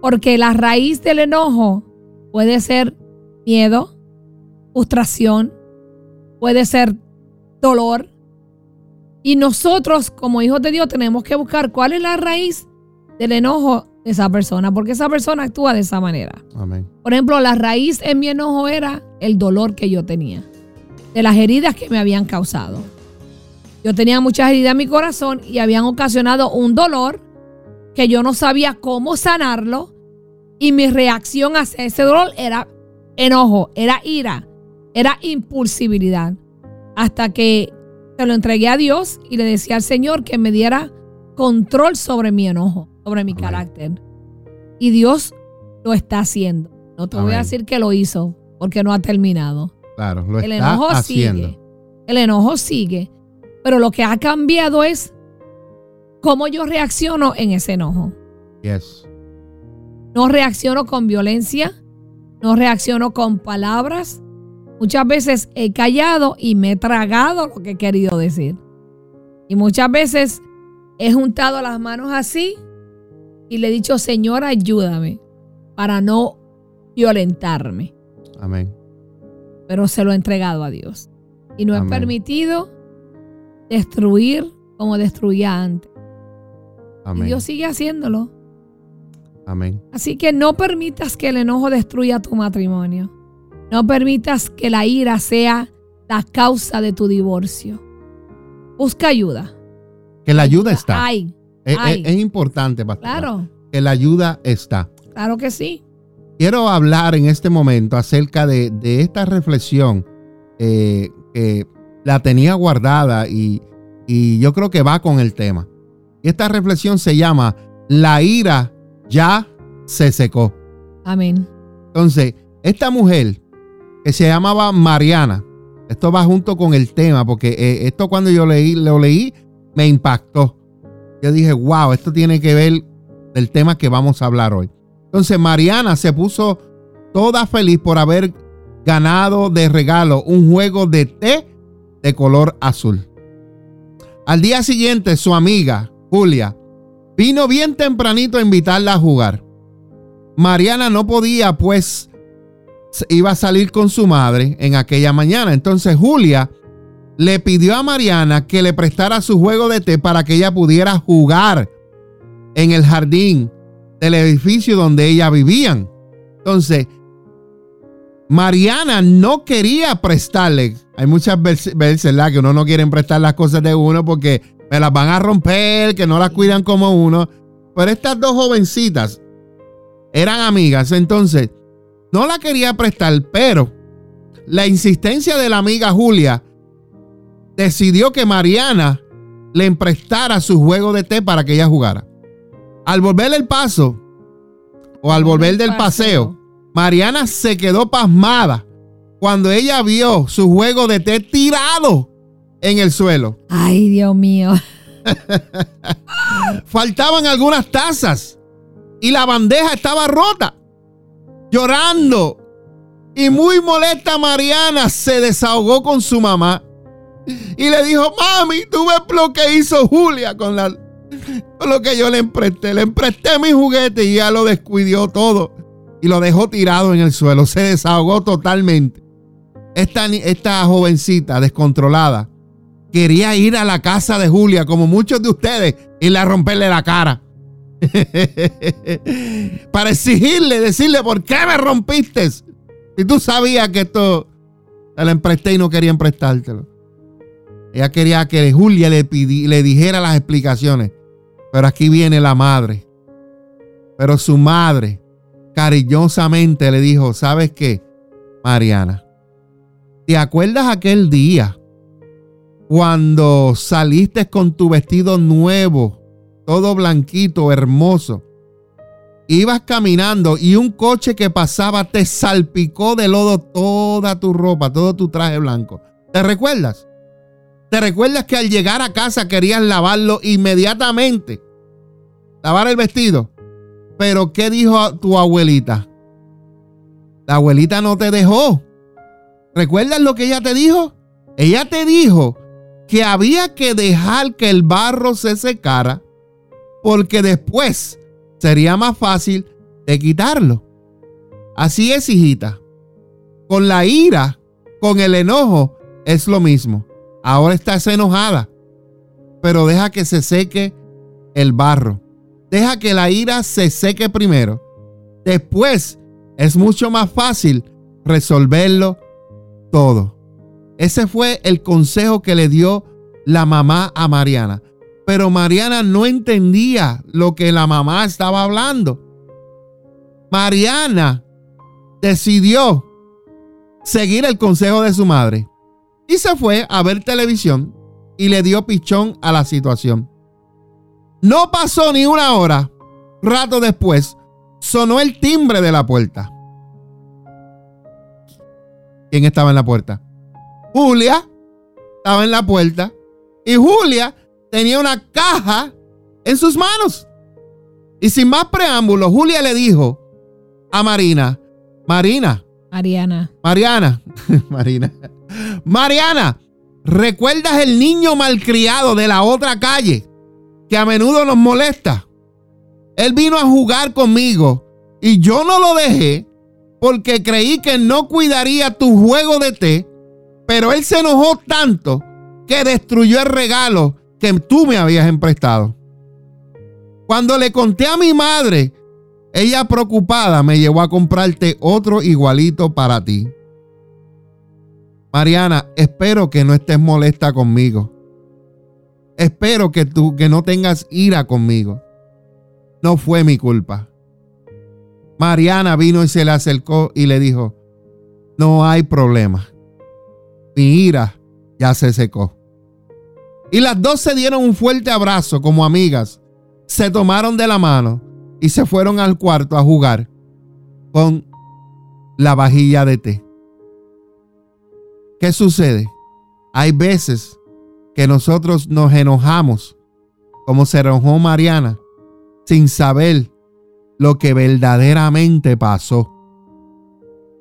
Porque la raíz del enojo puede ser miedo, frustración, puede ser dolor. Y nosotros como hijos de Dios tenemos que buscar cuál es la raíz del enojo de esa persona, porque esa persona actúa de esa manera. Por ejemplo, la raíz en mi enojo era el dolor que yo tenía, de las heridas que me habían causado. Yo tenía muchas heridas en mi corazón y habían ocasionado un dolor que yo no sabía cómo sanarlo y mi reacción hacia ese dolor era enojo, era ira, era impulsibilidad. Hasta que se lo entregué a Dios y le decía al Señor que me diera control sobre mi enojo, sobre mi carácter. Y Dios lo está haciendo. No te voy a decir que lo hizo, porque no ha terminado. Claro, lo El está enojo haciendo. sigue. El enojo sigue. Pero lo que ha cambiado es cómo yo reacciono en ese enojo. Yes. No reacciono con violencia, no reacciono con palabras. Muchas veces he callado y me he tragado lo que he querido decir. Y muchas veces he juntado las manos así y le he dicho, Señor, ayúdame para no violentarme. Amén. Pero se lo he entregado a Dios. Y no he Amén. permitido destruir como destruía antes. Y Amén. Dios sigue haciéndolo. Amén. Así que no permitas que el enojo destruya tu matrimonio. No permitas que la ira sea la causa de tu divorcio. Busca ayuda. Que la ayuda está. Ay, Es, ay. es- importante, pastor. claro, Que la ayuda está. claro que sí. Quiero hablar en este momento acerca de, de esta reflexión eh, que la tenía guardada y, y yo creo que va con el tema. Y esta reflexión se llama La ira ya se secó. Amén. Entonces, esta mujer que se llamaba Mariana, esto va junto con el tema, porque eh, esto cuando yo leí, lo leí, me impactó. Yo dije, wow, esto tiene que ver del tema que vamos a hablar hoy. Entonces, Mariana se puso toda feliz por haber ganado de regalo un juego de té de color azul. Al día siguiente, su amiga, Julia, vino bien tempranito a invitarla a jugar. Mariana no podía, pues iba a salir con su madre en aquella mañana. Entonces Julia le pidió a Mariana que le prestara su juego de té para que ella pudiera jugar en el jardín del edificio donde ella vivían. Entonces, Mariana no quería prestarle. Hay muchas veces, ¿verdad? Que uno no quiere prestar las cosas de uno porque me las van a romper, que no las cuidan como uno. Pero estas dos jovencitas eran amigas, entonces no la quería prestar, pero la insistencia de la amiga Julia decidió que Mariana le emprestara su juego de té para que ella jugara. Al volver el paso, o al volver del paseo, Mariana se quedó pasmada cuando ella vio su juego de té tirado en el suelo. Ay, Dios mío. Faltaban algunas tazas y la bandeja estaba rota. Llorando y muy molesta Mariana se desahogó con su mamá y le dijo, mami, tú ves lo que hizo Julia con, la, con lo que yo le empresté. Le empresté mi juguete y ya lo descuidó todo y lo dejó tirado en el suelo. Se desahogó totalmente. Esta, esta jovencita descontrolada quería ir a la casa de Julia, como muchos de ustedes, y a romperle la cara. Para exigirle, decirle, ¿por qué me rompiste? Si tú sabías que esto te lo empresté y no quería emprestártelo. Ella quería que Julia le, le dijera las explicaciones. Pero aquí viene la madre. Pero su madre cariñosamente le dijo, ¿sabes qué, Mariana? ¿Te acuerdas aquel día cuando saliste con tu vestido nuevo, todo blanquito, hermoso? Ibas caminando y un coche que pasaba te salpicó de lodo toda tu ropa, todo tu traje blanco. ¿Te recuerdas? ¿Te recuerdas que al llegar a casa querías lavarlo inmediatamente? Lavar el vestido. Pero ¿qué dijo tu abuelita? La abuelita no te dejó. ¿Recuerdas lo que ella te dijo? Ella te dijo que había que dejar que el barro se secara porque después sería más fácil de quitarlo. Así es, hijita. Con la ira, con el enojo, es lo mismo. Ahora estás enojada, pero deja que se seque el barro. Deja que la ira se seque primero. Después es mucho más fácil resolverlo todo. Ese fue el consejo que le dio la mamá a Mariana. Pero Mariana no entendía lo que la mamá estaba hablando. Mariana decidió seguir el consejo de su madre y se fue a ver televisión y le dio pichón a la situación. No pasó ni una hora. Rato después, sonó el timbre de la puerta. ¿Quién estaba en la puerta? Julia estaba en la puerta y Julia tenía una caja en sus manos. Y sin más preámbulos, Julia le dijo a Marina, Marina. Mariana. Mariana. Marina. Mariana, ¿recuerdas el niño malcriado de la otra calle que a menudo nos molesta? Él vino a jugar conmigo y yo no lo dejé porque creí que no cuidaría tu juego de té, pero él se enojó tanto que destruyó el regalo que tú me habías emprestado. Cuando le conté a mi madre, ella preocupada me llevó a comprarte otro igualito para ti. Mariana, espero que no estés molesta conmigo. Espero que tú que no tengas ira conmigo. No fue mi culpa. Mariana vino y se le acercó y le dijo, no hay problema. Mi ira ya se secó. Y las dos se dieron un fuerte abrazo como amigas. Se tomaron de la mano y se fueron al cuarto a jugar con la vajilla de té. ¿Qué sucede? Hay veces que nosotros nos enojamos, como se enojó Mariana, sin saber lo que verdaderamente pasó.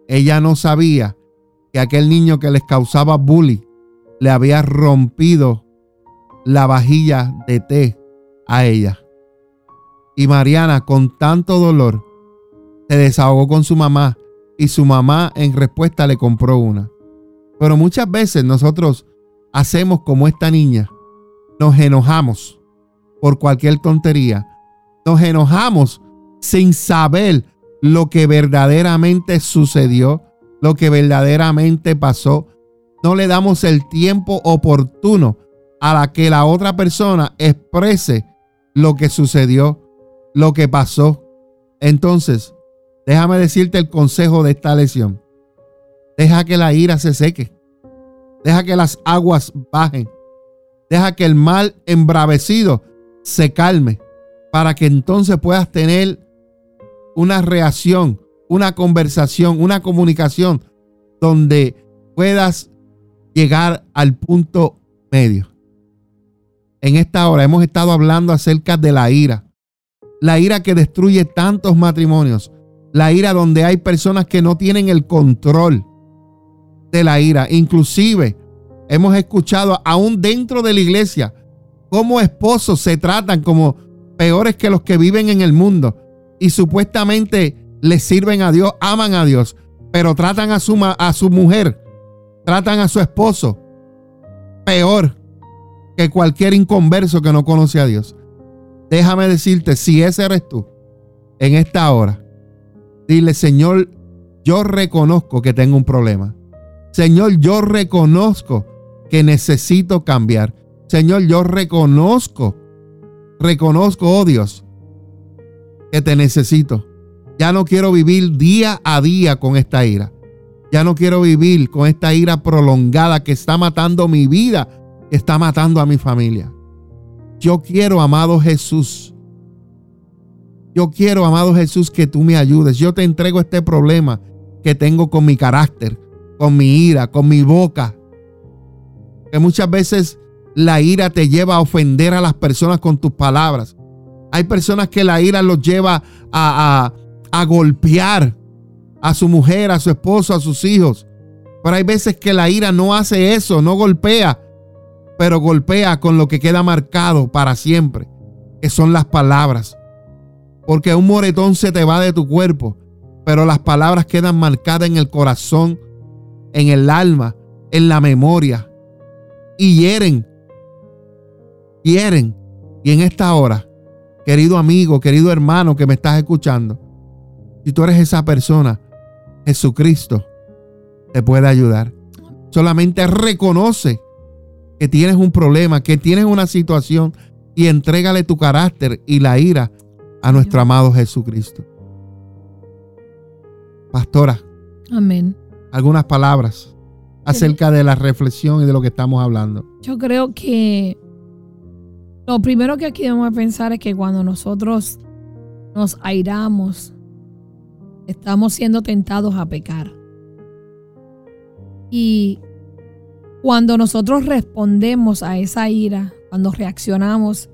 Ella no sabía que aquel niño que les causaba bullying le había rompido la vajilla de té a ella. Y Mariana, con tanto dolor, se desahogó con su mamá y su mamá en respuesta le compró una. Pero muchas veces nosotros hacemos como esta niña. Nos enojamos por cualquier tontería. Nos enojamos sin saber lo que verdaderamente sucedió, lo que verdaderamente pasó. No le damos el tiempo oportuno a la que la otra persona exprese lo que sucedió, lo que pasó. Entonces, déjame decirte el consejo de esta lección. Deja que la ira se seque. Deja que las aguas bajen. Deja que el mal embravecido se calme para que entonces puedas tener una reacción, una conversación, una comunicación donde puedas llegar al punto medio. En esta hora hemos estado hablando acerca de la ira. La ira que destruye tantos matrimonios. La ira donde hay personas que no tienen el control de la ira. Inclusive hemos escuchado aún dentro de la iglesia cómo esposos se tratan como peores que los que viven en el mundo y supuestamente le sirven a Dios, aman a Dios, pero tratan a su, a su mujer, tratan a su esposo peor que cualquier inconverso que no conoce a Dios. Déjame decirte, si ese eres tú, en esta hora, dile, Señor, yo reconozco que tengo un problema. Señor, yo reconozco que necesito cambiar. Señor, yo reconozco, reconozco, oh Dios, que te necesito. Ya no quiero vivir día a día con esta ira. Ya no quiero vivir con esta ira prolongada que está matando mi vida, que está matando a mi familia. Yo quiero, amado Jesús, yo quiero, amado Jesús, que tú me ayudes. Yo te entrego este problema que tengo con mi carácter, con mi ira, con mi boca. Que muchas veces la ira te lleva a ofender a las personas con tus palabras. Hay personas que la ira los lleva a, a, golpear a su mujer, a su esposo, a sus hijos. Pero hay veces que la ira no hace eso, no golpea, pero golpea con lo que queda marcado para siempre, que son las palabras. Porque un moretón se te va de tu cuerpo, pero las palabras quedan marcadas en el corazón, en el alma, en la memoria. Y hieren, hieren. Y en esta hora querido amigo, querido hermano que me estás escuchando, si tú eres esa persona, Jesucristo te puede ayudar. Solamente reconoce que tienes un problema, que tienes una situación y entrégale tu carácter y la ira a nuestro amado Jesucristo. Pastora. Amén. Algunas palabras acerca de la reflexión y de lo que estamos hablando. Yo creo que lo primero que aquí debemos pensar es que cuando nosotros nos airamos, estamos siendo tentados a pecar. Y cuando nosotros respondemos a esa ira, cuando reaccionamos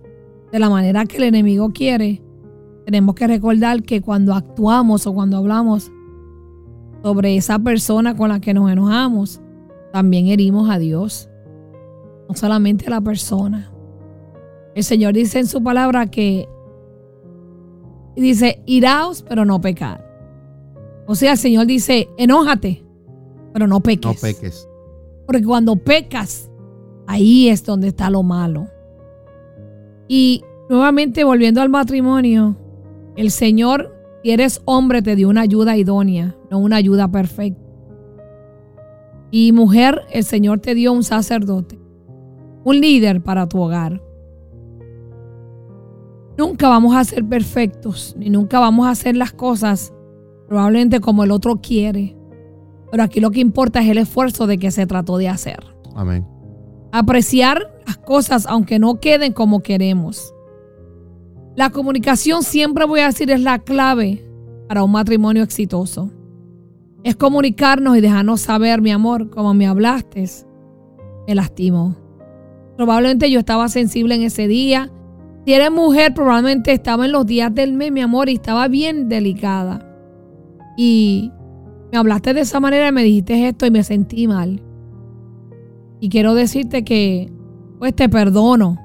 de la manera que el enemigo quiere, tenemos que recordar que cuando actuamos o cuando hablamos sobre esa persona con la que nos enojamos, también herimos a Dios, no solamente a la persona. El Señor dice en su palabra que dice, iraos, pero no pecar. O sea, el Señor dice, enójate, pero no peques. No peques. Porque cuando pecas, ahí es donde está lo malo. Y nuevamente volviendo al matrimonio, el Señor, si eres hombre, te dio una ayuda idónea, no una ayuda perfecta. Y mujer, el Señor te dio un sacerdote, un líder para tu hogar. Nunca vamos a ser perfectos, ni nunca vamos a hacer las cosas probablemente como el otro quiere. Pero aquí lo que importa es el esfuerzo de que se trató de hacer. Amén. Apreciar las cosas aunque no queden como queremos. La comunicación siempre voy a decir es la clave para un matrimonio exitoso. Es comunicarnos y dejarnos saber, mi amor, como me hablaste, me lastimó. Probablemente yo estaba sensible en ese día. Si eres mujer, probablemente estaba en los días del mes, mi amor, y estaba bien delicada. Y me hablaste de esa manera y me dijiste esto y me sentí mal. Y quiero decirte que, pues te perdono.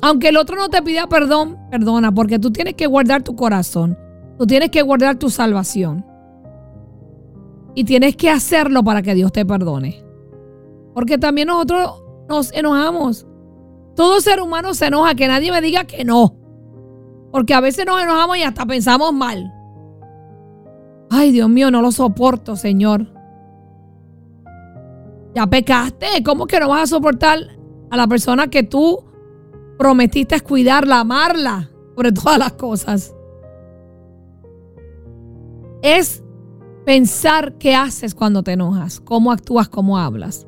Aunque el otro no te pida perdón, perdona, porque tú tienes que guardar tu corazón. Tú tienes que guardar tu salvación. Y tienes que hacerlo para que Dios te perdone. Porque también nosotros nos enojamos. Todo ser humano se enoja, que nadie me diga que no. Porque a veces nos enojamos y hasta pensamos mal. Ay, Dios mío, no lo soporto, Señor. Ya pecaste. ¿Cómo que no vas a soportar a la persona que tú prometiste cuidarla, amarla, sobre todas las cosas? Es pensar qué haces cuando te enojas, cómo actúas, cómo hablas.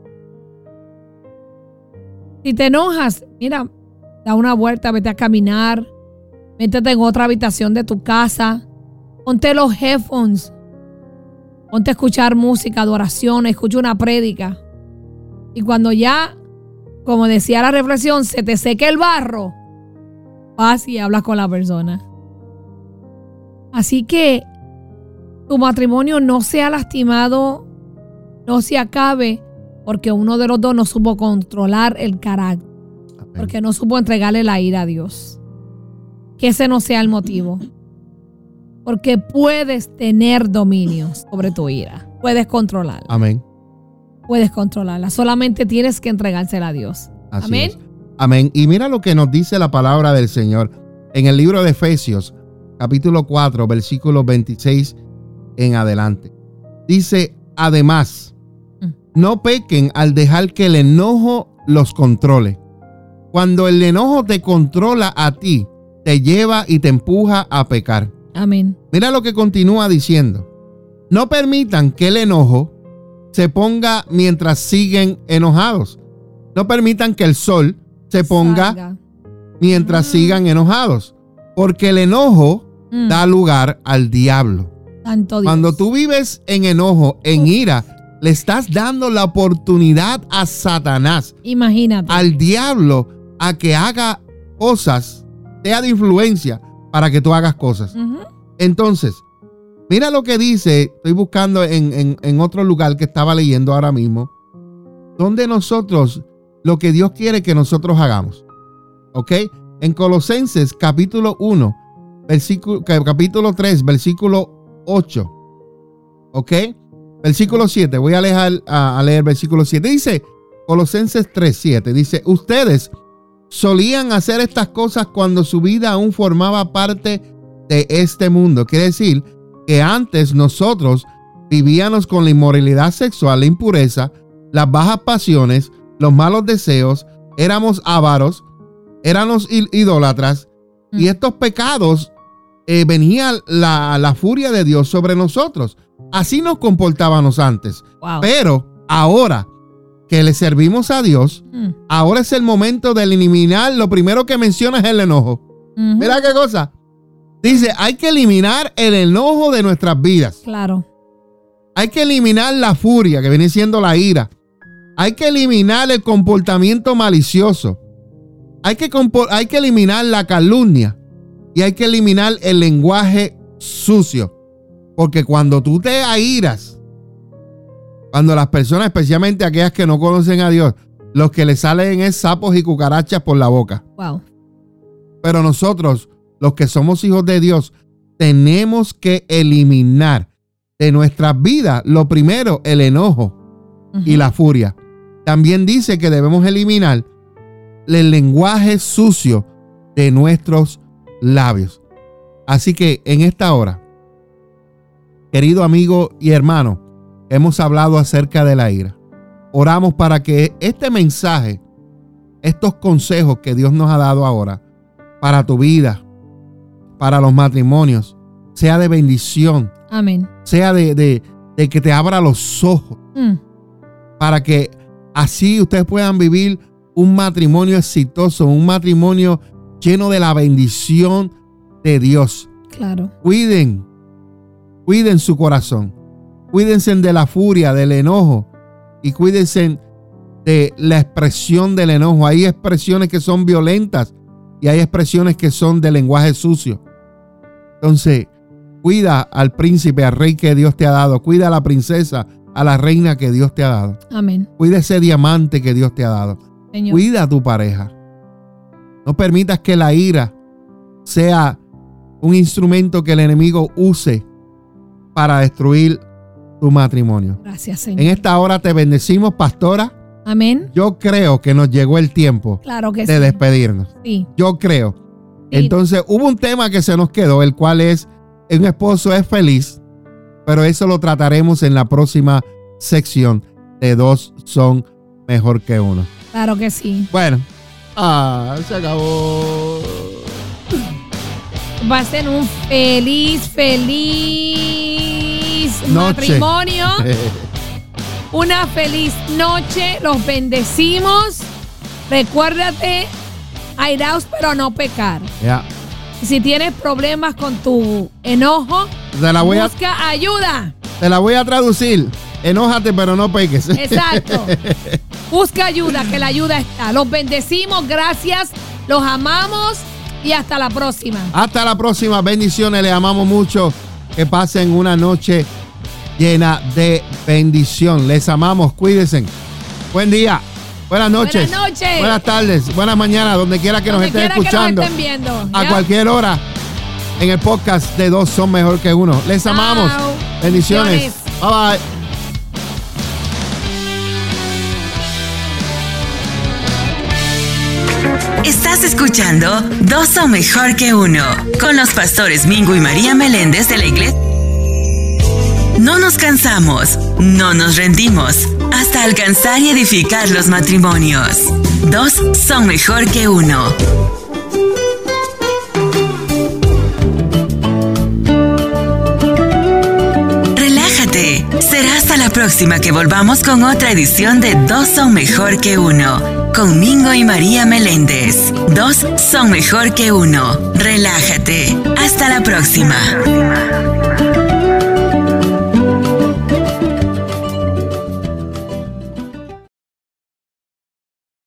Si te enojas, mira, da una vuelta, vete a caminar, métete en otra habitación de tu casa, Ponte los headphones. Ponte a escuchar música, adoración, escucha una prédica. Y cuando ya, como decía la reflexión, se te seque el barro, vas y hablas con la persona. Así que tu matrimonio no sea lastimado, no se acabe porque uno de los dos no supo controlar el carácter, porque no supo entregarle la ira a Dios. Que ese no sea el motivo. Porque puedes tener dominio sobre tu ira. Puedes controlarla. Amén. Puedes controlarla. Solamente tienes que entregársela a Dios. Amén. Amén. Y mira lo que nos dice la palabra del Señor en el libro de Efesios, capítulo 4, versículo 26 en adelante. Dice, además, mm. no pequen al dejar que el enojo los controle. Cuando el enojo te controla a ti, te lleva y te empuja a pecar. Amén. Mira lo que continúa diciendo. No permitan que el enojo se ponga mientras siguen enojados. No permitan que el sol se ponga mientras mm. sigan enojados. Porque el enojo mm. da lugar al diablo. Cuando tú vives en enojo, en ira, le estás dando la oportunidad a Satanás. Imagínate. Al diablo a que haga cosas, sea de influencia para que tú hagas cosas. Entonces, mira lo que dice, estoy buscando en, otro lugar que estaba leyendo ahora mismo, donde nosotros, lo que Dios quiere que nosotros hagamos. ¿Ok? En Colosenses capítulo 1, versículo, capítulo 3, versículo 8. ¿Ok? Versículo 7, voy a, leer, a, a leer versículo 7. Dice, Colosenses 3, 7, dice, ustedes solían hacer estas cosas cuando su vida aún formaba parte de este mundo. Quiere decir que antes nosotros vivíamos con la inmoralidad sexual, la impureza, las bajas pasiones, los malos deseos, éramos avaros, éramos idólatras y mm. estos pecados eh, venía la, la, furia de Dios sobre nosotros. Así nos comportábamos antes. Pero ahora que le servimos a Dios, mm. ahora es el momento de eliminar. Lo primero que menciona es el enojo. Mira qué cosa. Dice, hay que eliminar el enojo de nuestras vidas. Claro. Hay que eliminar la furia, que viene siendo la ira. Hay que eliminar el comportamiento malicioso. Hay que, hay que eliminar la calumnia. Y hay que eliminar el lenguaje sucio. Porque cuando tú te airas, cuando las personas, especialmente aquellas que no conocen a Dios, los que le salen es sapos y cucarachas por la boca. Wow. Pero nosotros, los que somos hijos de Dios, tenemos que eliminar de nuestras vidas, lo primero, el enojo y la furia. También dice que debemos eliminar el lenguaje sucio de nuestros labios. Así que en esta hora, querido amigo y hermano, hemos hablado acerca de la ira. Oramos para que este mensaje, estos consejos que Dios nos ha dado ahora para tu vida, para los matrimonios, sea de bendición. Amén. Sea de, que te abra los ojos. Mm. Para que así ustedes puedan vivir un matrimonio exitoso, un matrimonio lleno de la bendición de Dios. Claro. Cuiden, cuiden su corazón. Cuídense de la furia, del enojo y cuídense de la expresión del enojo. Hay expresiones que son violentas y hay expresiones que son de lenguaje sucio. Entonces, cuida al príncipe, al rey que Dios te ha dado. Cuida a la princesa, a la reina que Dios te ha dado. Amén. Cuida ese diamante que Dios te ha dado. Cuida a tu pareja. No permitas que la ira sea un instrumento que el enemigo use para destruir tu matrimonio. Gracias, Señor. En esta hora te bendecimos, pastora. Amén. Yo creo que nos llegó el tiempo claro que de despedirnos. Sí. Yo creo. Entonces hubo un tema que se nos quedó, el cual es, un esposo es feliz, pero eso lo trataremos en la próxima sección de dos son mejor que uno. Claro que sí. Bueno, ah, se acabó. Va a ser un feliz, feliz matrimonio. Una feliz noche. Los bendecimos. Recuérdate, airaos pero no pecar. Ya. Si tienes problemas con tu enojo, busca ayuda. Te la voy a traducir. Enójate pero no peques. Exacto. Busca ayuda, que la ayuda está. Los bendecimos, gracias, los amamos y hasta la próxima. Hasta la próxima, bendiciones, les amamos mucho. Que pasen una noche llena de bendición. Les amamos, cuídense. Buen día. Buenas noches. Buenas noches. Buenas tardes. Buenas mañanas, donde quiera que nos estén escuchando. A cualquier hora. En el podcast de dos son mejor que uno. Les amamos. Bendiciones. Bye bye. Estás escuchando Dos son mejor que uno con los pastores Mingo y María Meléndez de la iglesia. No nos cansamos, no nos rendimos, hasta alcanzar y edificar los matrimonios. Dos son mejor que uno. Relájate, será hasta la próxima que volvamos con otra edición de Dos son mejor que uno con Mingo y María Meléndez. Dos son mejor que uno. Relájate. Hasta la próxima.